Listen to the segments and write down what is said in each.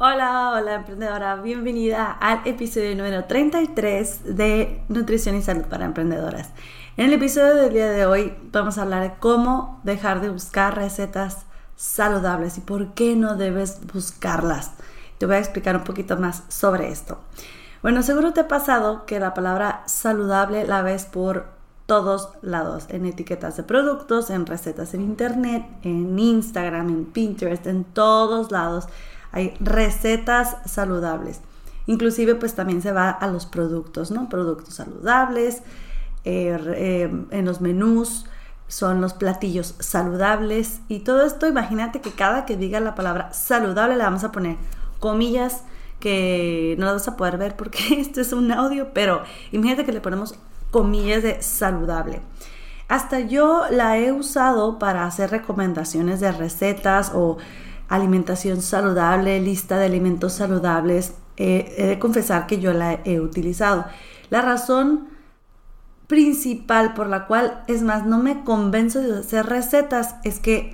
Hola, hola emprendedora, bienvenida al episodio número 33 de Nutrición y Salud para Emprendedoras. En el episodio del día de hoy vamos a hablar de cómo dejar de buscar recetas saludables y por qué no debes buscarlas. Te voy a explicar un poquito más sobre esto. Bueno, seguro te ha pasado que la palabra saludable la ves por todos lados, en etiquetas de productos, en recetas en internet, en Instagram, en Pinterest, en todos lados hay recetas saludables. Inclusive pues también se va a los productos, ¿no? Productos saludables, eh, eh, en los menús son los platillos saludables y todo esto, imagínate que cada que diga la palabra saludable le vamos a poner comillas que no las vas a poder ver porque esto es un audio, pero imagínate que le ponemos comillas de saludable. Hasta yo la he usado para hacer recomendaciones de recetas o alimentación saludable, lista de alimentos saludables, he de confesar que yo la he utilizado. La razón principal por la cual, es más, no me convenzo de hacer recetas, es que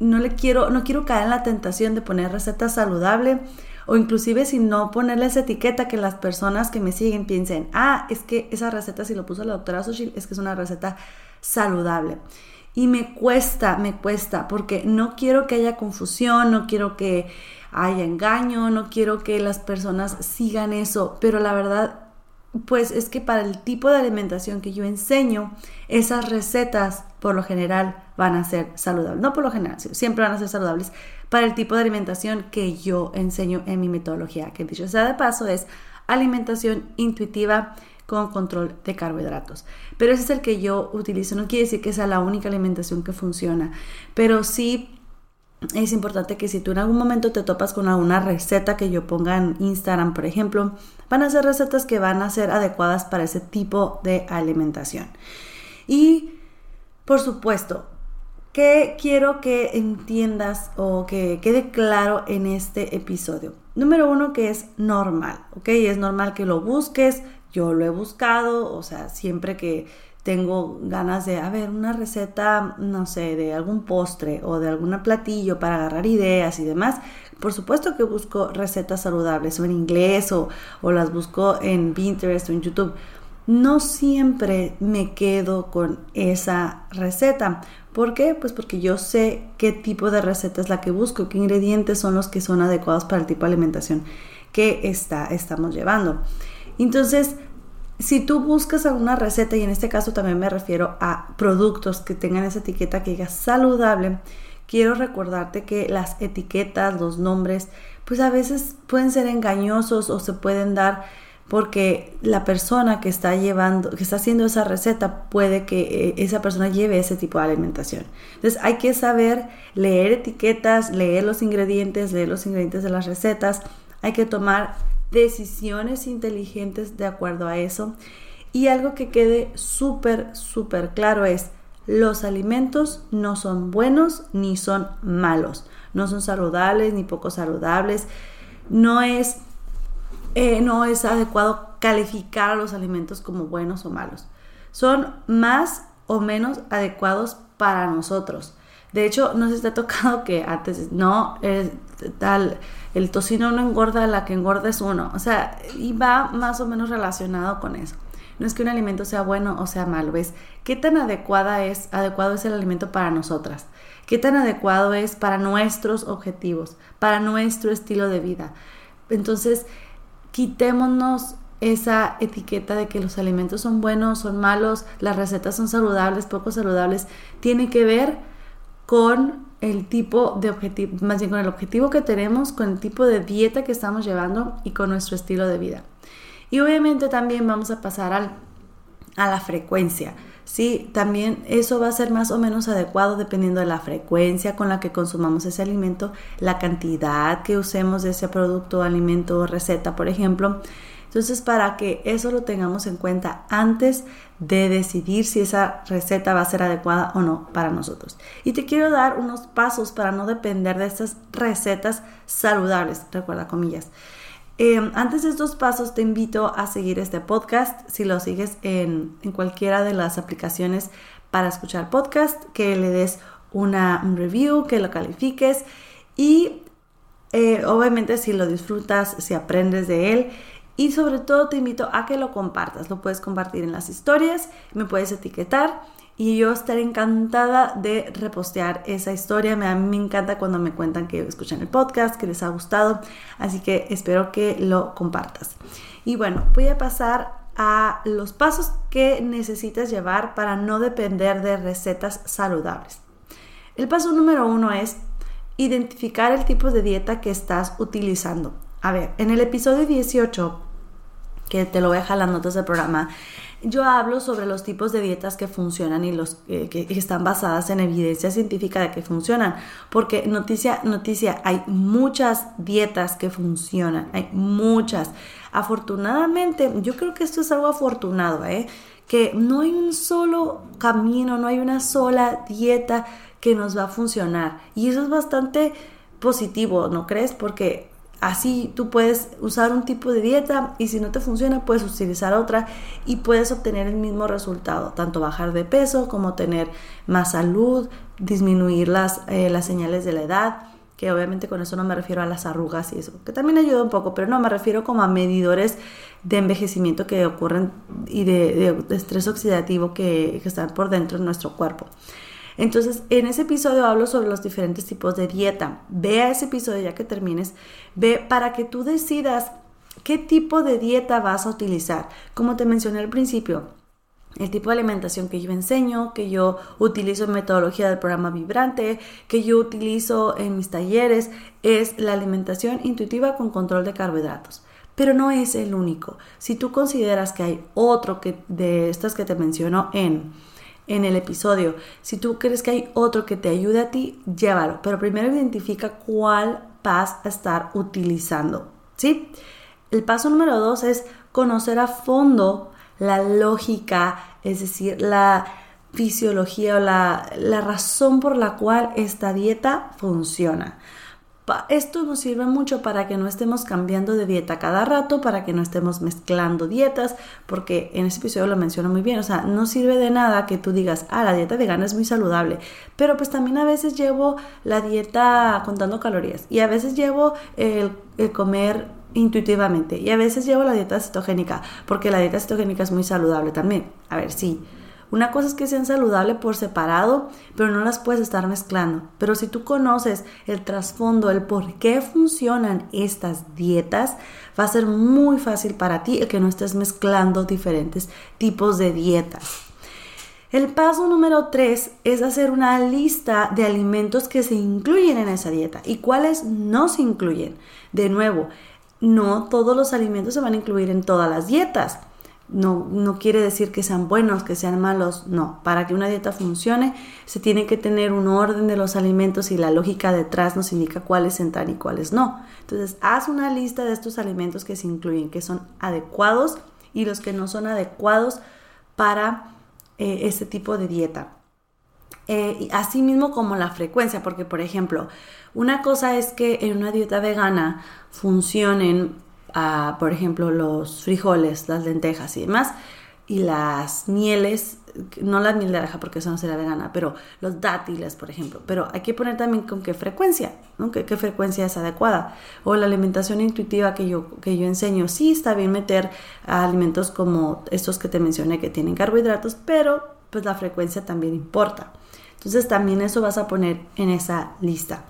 no le quiero, no quiero caer en la tentación de poner receta saludable o inclusive si no ponerle esa etiqueta que las personas que me siguen piensen, ah, es que esa receta si lo puso la doctora Sochil es que es una receta saludable. Y me cuesta, me cuesta, porque no quiero que haya confusión, no quiero que haya engaño, no quiero que las personas sigan eso, pero la verdad, pues es que para el tipo de alimentación que yo enseño, esas recetas por lo general van a ser saludables. No por lo general, siempre van a ser saludables para el tipo de alimentación que yo enseño en mi metodología, que dicho sea de paso es alimentación intuitiva con control de carbohidratos. Pero ese es el que yo utilizo. No quiere decir que sea la única alimentación que funciona, pero sí es importante que si tú en algún momento te topas con alguna receta que yo ponga en Instagram, por ejemplo, van a ser recetas que van a ser adecuadas para ese tipo de alimentación. Y, por supuesto, ¿qué quiero que entiendas o que quede claro en este episodio? Número uno, que es normal, ¿ok? Es normal que lo busques, yo lo he buscado, o sea, siempre que tengo ganas de, a ver, una receta, no sé, de algún postre o de algún platillo para agarrar ideas y demás, por supuesto que busco recetas saludables o en inglés o, o las busco en Pinterest o en YouTube. No siempre me quedo con esa receta. ¿Por qué? Pues porque yo sé qué tipo de receta es la que busco, qué ingredientes son los que son adecuados para el tipo de alimentación que está, estamos llevando. Entonces, si tú buscas alguna receta, y en este caso también me refiero a productos que tengan esa etiqueta que diga saludable, quiero recordarte que las etiquetas, los nombres, pues a veces pueden ser engañosos o se pueden dar porque la persona que está llevando, que está haciendo esa receta, puede que eh, esa persona lleve ese tipo de alimentación. Entonces hay que saber leer etiquetas, leer los ingredientes, leer los ingredientes de las recetas. Hay que tomar decisiones inteligentes de acuerdo a eso. Y algo que quede súper, súper claro es, los alimentos no son buenos ni son malos, no son saludables ni poco saludables, no es, eh, no es adecuado calificar a los alimentos como buenos o malos. Son más o menos adecuados para nosotros. De hecho, no se te ha tocado que antes, no, es tal, el tocino no engorda, la que engorda es uno. O sea, y va más o menos relacionado con eso. no es que un alimento sea bueno o sea malo, es qué tan adecuada es, adecuado es el alimento para nosotras, qué tan adecuado es para nuestros objetivos, para nuestro estilo de vida. Entonces, quitémonos esa etiqueta de que los alimentos son buenos, son malos, las recetas son saludables, poco saludables, tiene que ver con el tipo de objetivo, más bien con el objetivo que tenemos, con el tipo de dieta que estamos llevando y con nuestro estilo de vida. Y obviamente también vamos a pasar al, a la frecuencia. Sí, también eso va a ser más o menos adecuado dependiendo de la frecuencia con la que consumamos ese alimento, la cantidad que usemos de ese producto, alimento o receta, por ejemplo. Entonces, para que eso lo tengamos en cuenta antes de decidir si esa receta va a ser adecuada o no para nosotros. Y te quiero dar unos pasos para no depender de estas recetas saludables, recuerda comillas. Em, antes de estos pasos te invito a seguir este podcast, si lo sigues en, cualquiera de las aplicaciones para escuchar podcast, que le des una, un review, que lo califiques y eh, obviamente si lo disfrutas, si aprendes de él y sobre todo te invito a que lo compartas. Lo puedes compartir en las historias, me puedes etiquetar y yo estaré encantada de repostear esa historia. A mí me encanta cuando me cuentan que escuchan el podcast, que les ha gustado, así que espero que lo compartas. Y bueno, voy a pasar a los pasos que necesitas llevar para no depender de recetas saludables. El paso número uno es identificar el tipo de dieta que estás utilizando. A ver, en el episodio 18 que te lo voy a dejar las notas del programa, yo hablo sobre los tipos de dietas que funcionan y los que, están basadas en evidencia científica de que funcionan. Porque noticia, noticia, hay muchas dietas que funcionan, hay muchas. Afortunadamente, yo creo que esto es algo afortunado, ¿eh? Que no hay un solo camino, no hay una sola dieta que nos va a funcionar. Y eso es bastante positivo, ¿no crees? Porque Así tú puedes usar un tipo de dieta y si no te funciona puedes utilizar otra y puedes obtener el mismo resultado, tanto bajar de peso como tener más salud, disminuir las, eh, las señales de la edad, que obviamente con eso no me refiero a las arrugas y eso, que también ayuda un poco, pero no, me refiero como a medidores de envejecimiento que ocurren y de, estrés oxidativo que, que están por dentro de nuestro cuerpo. Entonces, en ese episodio hablo sobre los diferentes tipos de dieta. Ve a ese episodio ya que termines, ve para que tú decidas qué tipo de dieta vas a utilizar. Como te mencioné al principio, el tipo de alimentación que yo enseño, que yo utilizo en metodología del programa Vibrante, que yo utilizo en mis talleres, es la alimentación intuitiva con control de carbohidratos. Pero no es el único. Si tú consideras que hay otro que, de estas que te menciono en en el episodio. Si tú crees que hay otro que te ayude a ti, llévalo. Pero primero identifica cuál vas a estar utilizando. ¿Sí? El paso número dos es conocer a fondo la lógica, es decir, la fisiología o la, la razón por la cual esta dieta funciona. Esto nos sirve mucho para que no estemos cambiando de dieta cada rato, para que no estemos mezclando dietas, porque en ese episodio lo menciono muy bien, o sea, no sirve de nada que tú digas, ah, la dieta vegana es muy saludable, pero pues también a veces llevo la dieta contando calorías y a veces llevo el, el comer intuitivamente y a veces llevo la dieta cetogénica, porque la dieta cetogénica es muy saludable también. A ver, sí, una cosa es que sean saludables por separado, pero no las puedes estar mezclando. Pero si tú conoces el trasfondo, el por qué funcionan estas dietas, va a ser muy fácil para ti el que no estés mezclando diferentes tipos de dietas. El paso número 3 es hacer una lista de alimentos que se incluyen en esa dieta y cuáles no se incluyen. De nuevo, no todos los alimentos se van a incluir en todas las dietas. No, no quiere decir que sean buenos, que sean malos, no. Para que una dieta funcione se tiene que tener un orden de los alimentos y la lógica detrás nos indica cuáles entran y cuáles no. Entonces, haz una lista de estos alimentos que se incluyen, que son adecuados y los que no son adecuados para eh, este tipo de dieta. Eh, así mismo como la frecuencia, porque por ejemplo, una cosa es que en una dieta vegana funcionen por ejemplo, los frijoles, las lentejas y demás, y las mieles, no la miel de abeja porque eso no sería vegana, pero los dátiles, por ejemplo. Pero hay que poner también con qué frecuencia, ¿no? ¿Qué, frecuencia es adecuada? O la alimentación intuitiva que yo, que yo enseño. Sí está bien meter alimentos como estos que te mencioné que tienen carbohidratos, pero pues la frecuencia también importa. Entonces también eso vas a poner en esa lista.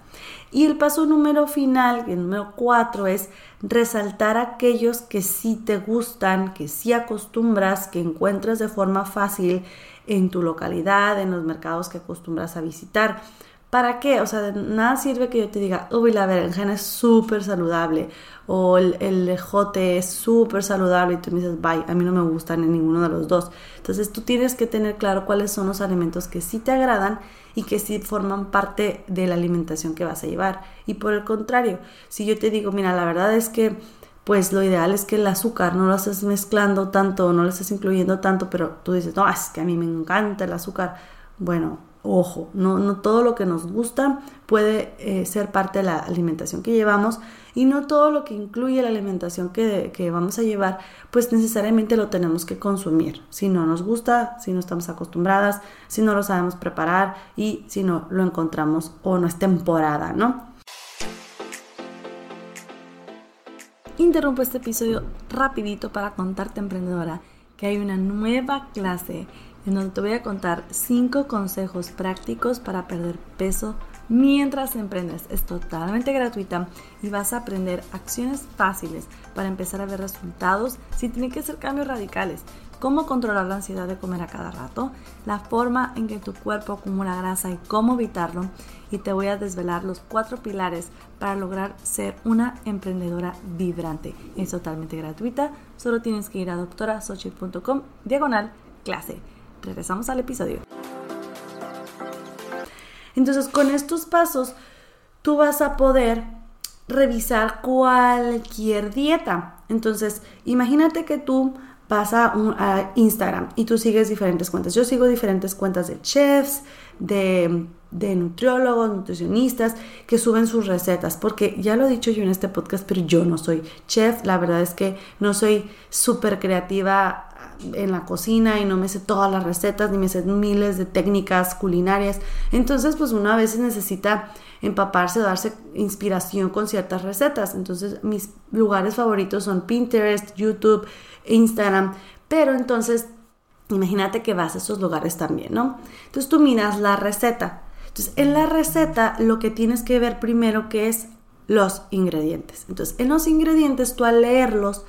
Y el paso número final, el número cuatro, es resaltar aquellos que sí te gustan, que sí acostumbras, que encuentras de forma fácil en tu localidad, en los mercados que acostumbras a visitar. ¿Para qué? O sea, de nada sirve que yo te diga, uy, la berenjena es súper saludable o el, el es súper saludable y tú me dices, bye, a mí no me gustan en ninguno de los dos. Entonces tú tienes que tener claro cuáles son los alimentos que sí te agradan y que sí forman parte de la alimentación que vas a llevar. Y por el contrario, si yo te digo, mira, la verdad es que pues lo ideal es que el azúcar no lo estés mezclando tanto, no lo estés incluyendo tanto, pero tú dices, no, es que a mí me encanta el azúcar. Bueno, ojo, no, no todo lo que nos gusta puede eh, ser parte de la alimentación que llevamos y no todo lo que incluye la alimentación que, que, vamos a llevar, pues necesariamente lo tenemos que consumir. Si no nos gusta, si no estamos acostumbradas, si no lo sabemos preparar y si no lo encontramos o no es temporada, ¿no? Interrumpo este episodio rapidito para contarte, emprendedora, que hay una nueva clase en donde te voy a contar 5 consejos prácticos para perder peso mientras emprendes. Es totalmente gratuita y vas a aprender acciones fáciles para empezar a ver resultados sin tener que hacer cambios radicales. Cómo controlar la ansiedad de comer a cada rato, la forma en que tu cuerpo acumula grasa y cómo evitarlo. Y te voy a desvelar los cuatro pilares para lograr ser una emprendedora vibrante. Es totalmente gratuita, solo tienes que ir a doctorasochi.com diagonal clase regresamos al episodio. Entonces, con estos pasos, tú vas a poder revisar cualquier dieta. Entonces, imagínate que tú vas a, Instagram y tú sigues diferentes cuentas. Yo sigo diferentes cuentas de chefs, de, de, nutriólogos, nutricionistas que suben sus recetas, porque ya lo he dicho yo en este podcast, pero yo no soy chef, la verdad es que no soy súper creativa en la cocina y no me sé todas las recetas ni me sé miles de técnicas culinarias. Entonces, pues uno a veces necesita empaparse darse inspiración con ciertas recetas. Entonces, mis lugares favoritos son Pinterest, YouTube, Instagram. Pero entonces, imagínate que vas a esos lugares también, ¿no? Entonces tú miras la receta. Entonces, en la receta lo que tienes que ver primero que es los ingredientes. Entonces, en los ingredientes, tú al leerlos,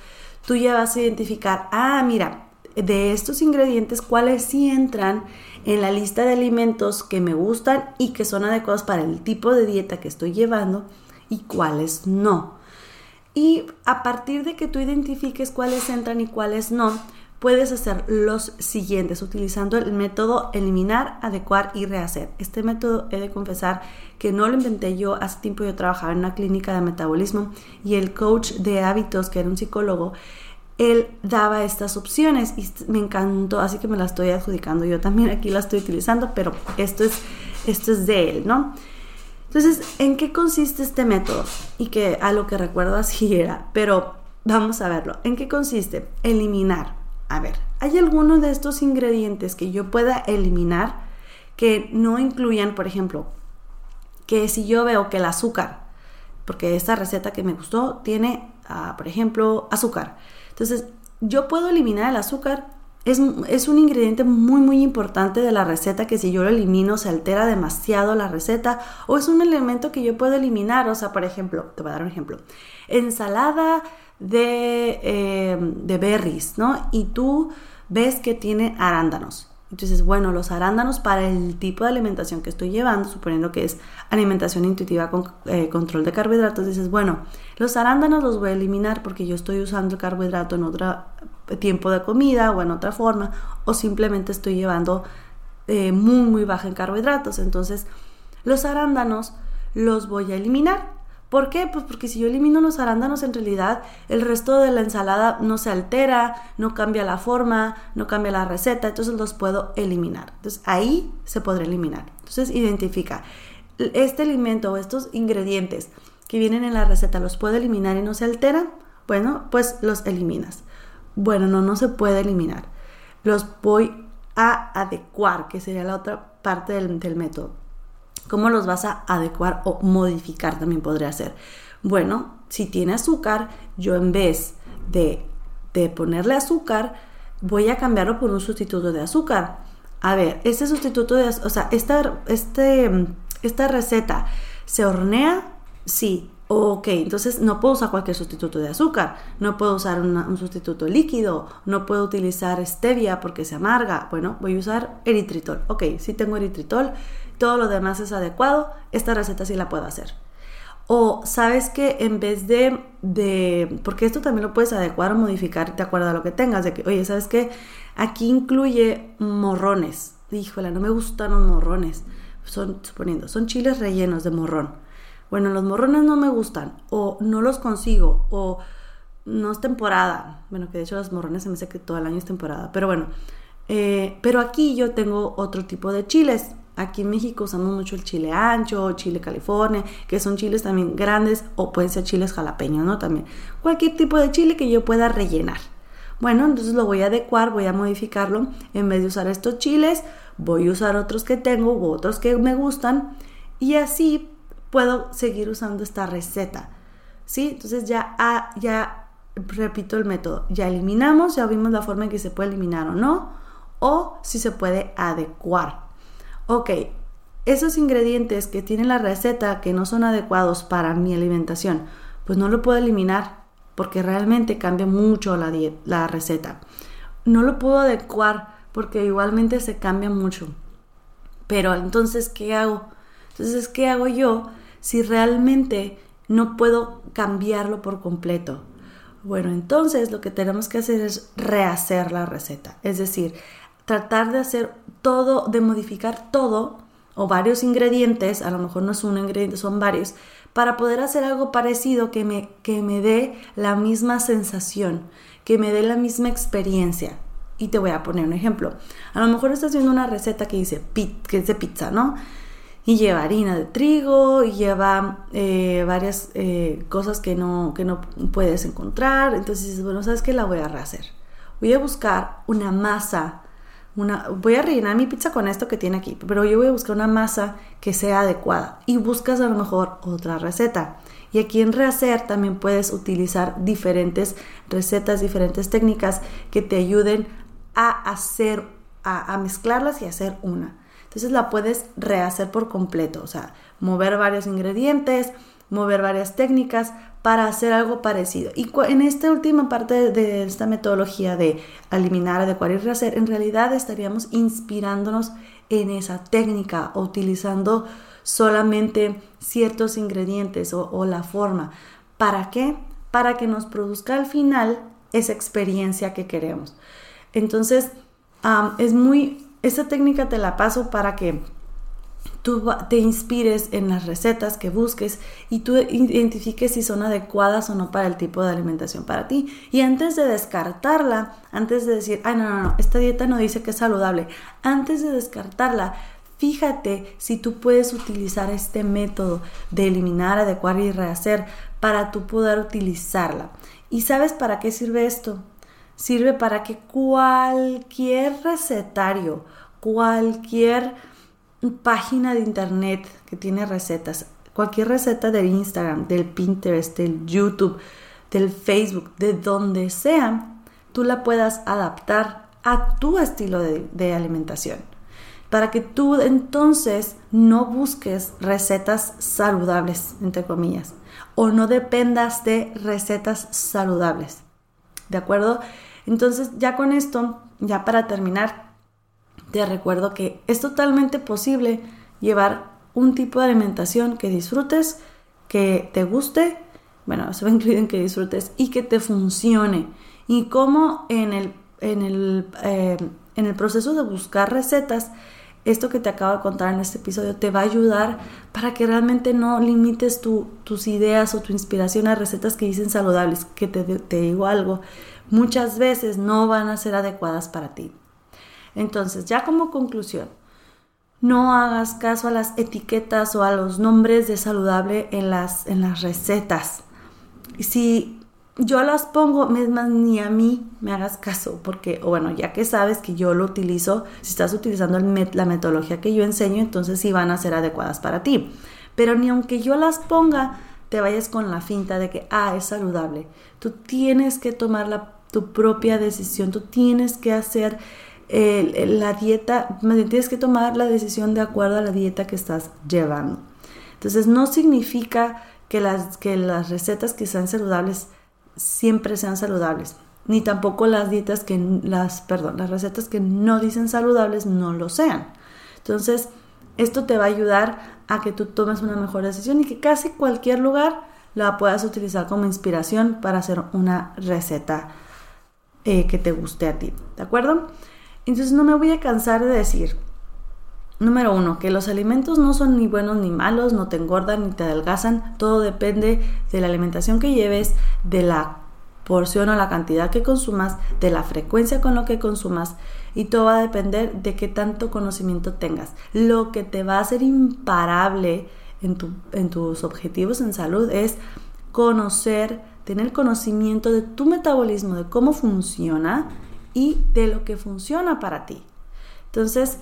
tú ya vas a identificar, ah, mira, de estos ingredientes cuáles sí entran en la lista de alimentos que me gustan y que son adecuados para el tipo de dieta que estoy llevando y cuáles no. Y a partir de que tú identifiques cuáles entran y cuáles no, puedes hacer los siguientes utilizando el método eliminar, adecuar y rehacer. Este método he de confesar que no lo inventé yo, hace tiempo yo trabajaba en una clínica de metabolismo y el coach de hábitos, que era un psicólogo, él daba estas opciones y me encantó, así que me la estoy adjudicando. Yo también aquí la estoy utilizando, pero esto es, esto es de él, ¿no? Entonces, ¿en qué consiste este método? Y que a lo que recuerdo así era, pero vamos a verlo. ¿En qué consiste? Eliminar. A ver, ¿hay alguno de estos ingredientes que yo pueda eliminar que no incluyan, por ejemplo, que si yo veo que el azúcar, porque esta receta que me gustó tiene, por ejemplo, azúcar entonces, yo puedo eliminar el azúcar. Es, un ingrediente muy muy importante de la receta que si yo lo elimino se altera demasiado la receta o es un elemento que yo puedo eliminar. O sea, por ejemplo, te voy a dar un ejemplo. Ensalada de, eh, de berries, ¿no? Y tú ves que tiene arándanos. Entonces, bueno, los arándanos para el tipo de alimentación que estoy llevando, suponiendo que es alimentación intuitiva con eh, control de carbohidratos, dices, bueno, los arándanos los voy a eliminar porque yo estoy usando el carbohidrato en otro tiempo de comida o en otra forma, o simplemente estoy llevando eh, muy, muy baja en carbohidratos. Entonces, los arándanos los voy a eliminar ¿Por qué? Pues porque si yo elimino los arándanos, en realidad el resto de la ensalada no se altera, no cambia la forma, no cambia la receta, entonces los puedo eliminar. Entonces ahí se podrá eliminar. Entonces identifica, este alimento o estos ingredientes que vienen en la receta, ¿los puedo eliminar y no se alteran? Bueno, pues los eliminas. Bueno, no, no se puede eliminar. los voy a adecuar, que sería la otra parte del, del método. ¿Cómo los vas a adecuar o modificar también podría ser? Bueno, si tiene azúcar, yo en vez de, de ponerle azúcar, voy a cambiarlo por un sustituto de azúcar. A ver, este sustituto de, o sea, esta, este, esta receta se hornea, sí. Ok, entonces no puedo usar cualquier sustituto de azúcar, no puedo usar un sustituto líquido, no puedo utilizar stevia porque se amarga. Bueno, voy a usar eritritol. Ok, si tengo eritritol, todo lo demás es adecuado, esta receta sí la puedo hacer. O sabes que en vez de, de, porque esto también lo puedes adecuar o modificar de acuerdo a lo que tengas, de que, oye, ¿sabes qué? Aquí incluye morrones. Híjole, no me gustan los morrones. Son, suponiendo, son chiles rellenos de morrón. Bueno, los morrones no me gustan, o no los consigo, o no es temporada. Bueno, que de hecho los morrones se me hace que todo el año es temporada, pero bueno. Eh, pero aquí yo tengo otro tipo de chiles. Aquí en México usamos mucho el chile ancho, chile California, que son chiles también grandes o pueden ser chiles jalapeños, ¿no? También cualquier tipo de chile que yo pueda rellenar. Bueno, entonces lo voy a adecuar, voy a modificarlo. En vez de usar estos chiles, voy a usar otros que tengo u otros que me gustan y así puedo seguir usando esta receta. ¿Sí? Entonces ya, ah, ya repito el método. Ya eliminamos, ya vimos la forma en que se puede eliminar o no, o si se puede adecuar ok, esos ingredientes que tiene la receta que no son adecuados para mi alimentación, pues no lo puedo eliminar porque realmente cambia mucho la, la receta. No lo puedo adecuar porque igualmente se cambia mucho. Pero entonces, ¿qué hago? Entonces, ¿qué hago yo si realmente no puedo cambiarlo por completo? Bueno, entonces lo que tenemos que hacer es rehacer la receta. Es decir, tratar de hacer todo, de modificar todo o varios ingredientes, a lo mejor no es un ingrediente, son varios, para poder hacer algo parecido que me, que me dé la misma sensación, que me dé la misma experiencia. Y te voy a poner un ejemplo. A lo mejor estás haciendo una receta que dice que de pizza, ¿no? Y lleva harina de trigo, y lleva eh, varias eh, cosas que no, que no puedes encontrar. Entonces dices, bueno, ¿sabes qué? La voy a rehacer. Voy a buscar una masa voy a rellenar mi pizza con esto que tiene aquí, pero yo voy a buscar una masa que sea adecuada y buscas a lo mejor otra receta. Y aquí en Rehacer también puedes utilizar diferentes recetas, diferentes técnicas que te ayuden a hacer, a, a mezclarlas y hacer una. Entonces la puedes rehacer por completo, o sea, mover varios ingredientes, mover varias técnicas para hacer algo parecido. Y en esta última parte de esta metodología de eliminar, adecuar y rehacer, en realidad estaríamos inspirándonos en esa técnica o utilizando solamente ciertos ingredientes o, la forma. ¿Para qué? Para que nos produzca al final esa experiencia que queremos. Entonces, es muy, esa técnica te la paso para que tú te inspires en las recetas que busques y tú identifiques si son adecuadas o no para el tipo de alimentación para ti. Y antes de descartarla, antes de decir, ay, no, no, no, esta dieta no dice que es saludable, antes de descartarla, fíjate si tú puedes utilizar este método de eliminar, adecuar y rehacer para tú poder utilizarla. ¿Y sabes para qué sirve esto? Sirve para que cualquier recetario, cualquier página de internet que tiene recetas, cualquier receta del Instagram, del Pinterest, del YouTube, del Facebook, de donde sea, tú la puedas adaptar a tu estilo de, alimentación. Para que tú entonces no busques recetas saludables, entre comillas, o no dependas de recetas saludables. ¿De acuerdo? Entonces ya con esto, ya para terminar, te recuerdo que es totalmente posible llevar un tipo de alimentación que disfrutes, que te guste, bueno, eso va incluido en que disfrutes y que te funcione. Y cómo en el, en el, eh, en el proceso de buscar recetas, esto que te acabo de contar en este episodio te va a ayudar para que realmente no limites tus ideas o tu inspiración a recetas que dicen saludables, que te, digo algo, muchas veces no van a ser adecuadas para ti. Entonces, ya como conclusión, no hagas caso a las etiquetas o a los nombres de saludable en las, en las recetas. Si yo las pongo, es más, ni a mí me hagas caso, porque, bueno, ya que sabes que yo lo utilizo, si estás utilizando la metodología que yo enseño, entonces sí van a ser adecuadas para ti. Pero ni aunque yo las ponga, te vayas con la finta de que, ah, es saludable. Tú tienes que tomar la, tu propia decisión, tú tienes que hacer la dieta, tienes que tomar la decisión de acuerdo a la dieta que estás llevando. Entonces no significa que las, que las recetas que sean saludables siempre sean saludables, ni tampoco las dietas que las, perdón, las recetas que no dicen saludables no lo sean. Entonces, esto te va a ayudar a que tú tomes una mejor decisión y que casi cualquier lugar la puedas utilizar como inspiración para hacer una receta eh, que te guste a ti, ¿de acuerdo? Entonces no me voy a cansar de decir, número uno, que los alimentos no son ni buenos ni malos, no te engordan ni te adelgazan, todo depende de la alimentación que lleves, de la porción o la cantidad que consumas, de la frecuencia con lo que consumas y todo va a depender de qué tanto conocimiento tengas. Lo que te va a hacer imparable en, en tus objetivos en salud es conocer, tener conocimiento de tu metabolismo, de cómo funciona y de lo que funciona para ti. Entonces,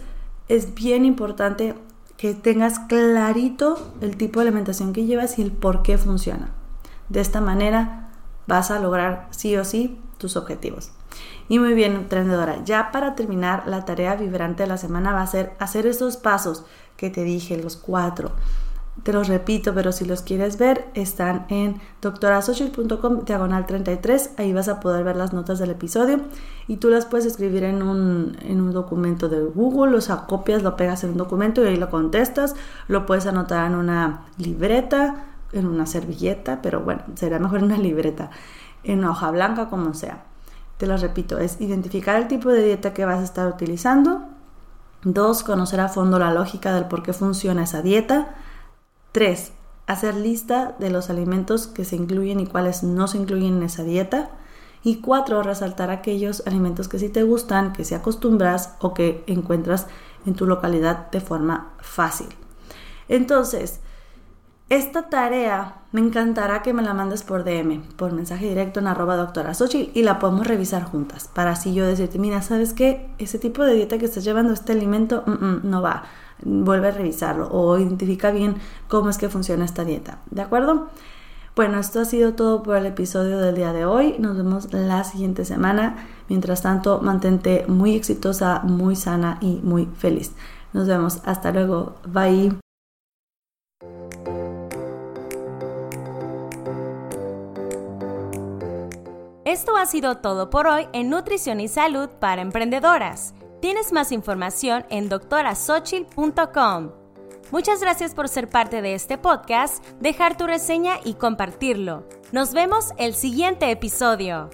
es bien importante que tengas clarito el tipo de alimentación que llevas y el por qué funciona. De esta manera vas a lograr sí o sí tus objetivos. Y muy bien, emprendedora, ya para terminar, la tarea vibrante de la semana va a ser hacer esos pasos que te dije, los cuatro. Te los repito, pero si los quieres ver, están en doctorasocial.com diagonal 33. Ahí vas a poder ver las notas del episodio y tú las puedes escribir en un, en un documento de Google, o sea, copias, lo pegas en un documento y ahí lo contestas. Lo puedes anotar en una libreta, en una servilleta, pero bueno, sería mejor en una libreta, en una hoja blanca, como sea. Te lo repito, es identificar el tipo de dieta que vas a estar utilizando. Dos, conocer a fondo la lógica del por qué funciona esa dieta. 3. Hacer lista de los alimentos que se incluyen y cuáles no se incluyen en esa dieta. Y 4. Resaltar aquellos alimentos que sí te gustan, que se acostumbras o que encuentras en tu localidad de forma fácil. Entonces, esta tarea me encantará que me la mandes por DM, por mensaje directo en arroba doctora y la podemos revisar juntas para así yo decirte, mira, ¿sabes qué? Ese tipo de dieta que estás llevando, este alimento, mm, mm, no va vuelve a revisarlo o identifica bien cómo es que funciona esta dieta. ¿De acuerdo? Bueno, esto ha sido todo por el episodio del día de hoy. Nos vemos la siguiente semana. Mientras tanto, mantente muy exitosa, muy sana y muy feliz. Nos vemos. Hasta luego. Bye. Esto ha sido todo por hoy en Nutrición y Salud para Emprendedoras. Tienes más información en doctorasochil.com. Muchas gracias por ser parte de este podcast, dejar tu reseña y compartirlo. Nos vemos el siguiente episodio.